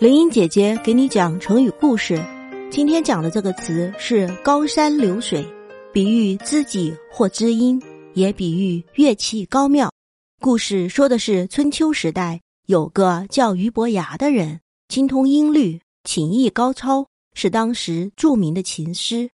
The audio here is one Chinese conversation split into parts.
林英姐姐给你讲成语故事。今天讲的这个词是“高山流水”，比喻知己或知音，也比喻乐器高妙。故事说的是春秋时代有个叫俞伯牙的人，精通音律，琴艺高超，是当时著名的琴师。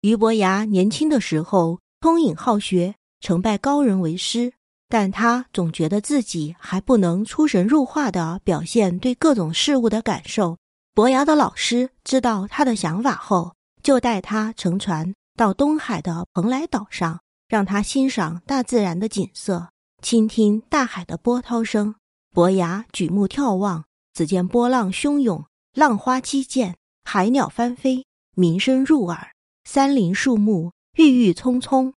俞伯牙年轻的时候聪颖好学，曾拜高人为师。但他总觉得自己还不能出神入化的表现对各种事物的感受。伯牙的老师知道他的想法后，就带他乘船到东海的蓬莱岛上，让他欣赏大自然的景色，倾听大海的波涛声。伯牙举目眺望，只见波浪汹涌，浪花激溅，海鸟翻飞，鸣声入耳，山林树木郁郁葱葱，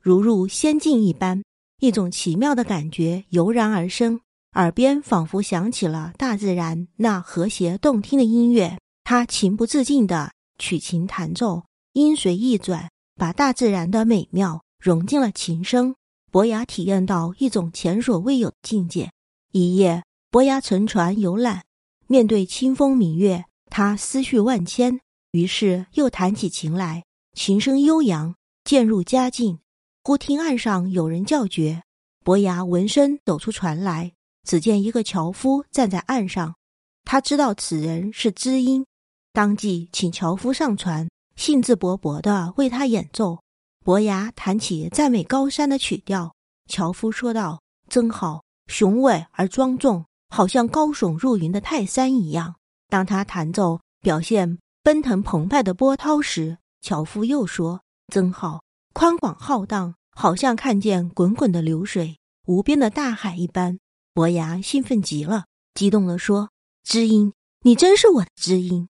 如入仙境一般。一种奇妙的感觉油然而生，耳边仿佛响起了大自然那和谐动听的音乐。他情不自禁地取琴弹奏，音随意转，把大自然的美妙融进了琴声。伯牙体验到一种前所未有的境界。一夜，伯牙乘船游览，面对清风明月，他思绪万千，于是又弹起琴来，琴声悠扬，渐入佳境。忽听岸上有人叫绝，伯牙闻声走出船来，只见一个樵夫站在岸上。他知道此人是知音，当即请樵夫上船，兴致勃勃地为他演奏。伯牙弹起赞美高山的曲调，樵夫说道：“真好，雄伟而庄重，好像高耸入云的泰山一样。”当他弹奏表现奔腾澎湃的波涛时，樵夫又说：“真好。”宽广浩荡，好像看见滚滚的流水、无边的大海一般。伯牙兴奋极了，激动地说：“知音，你真是我的知音！”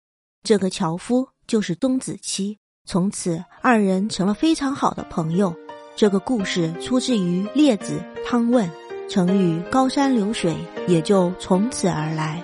这个樵夫就是钟子期。从此，二人成了非常好的朋友。这个故事出自于《列子·汤问》，成语“高山流水”也就从此而来。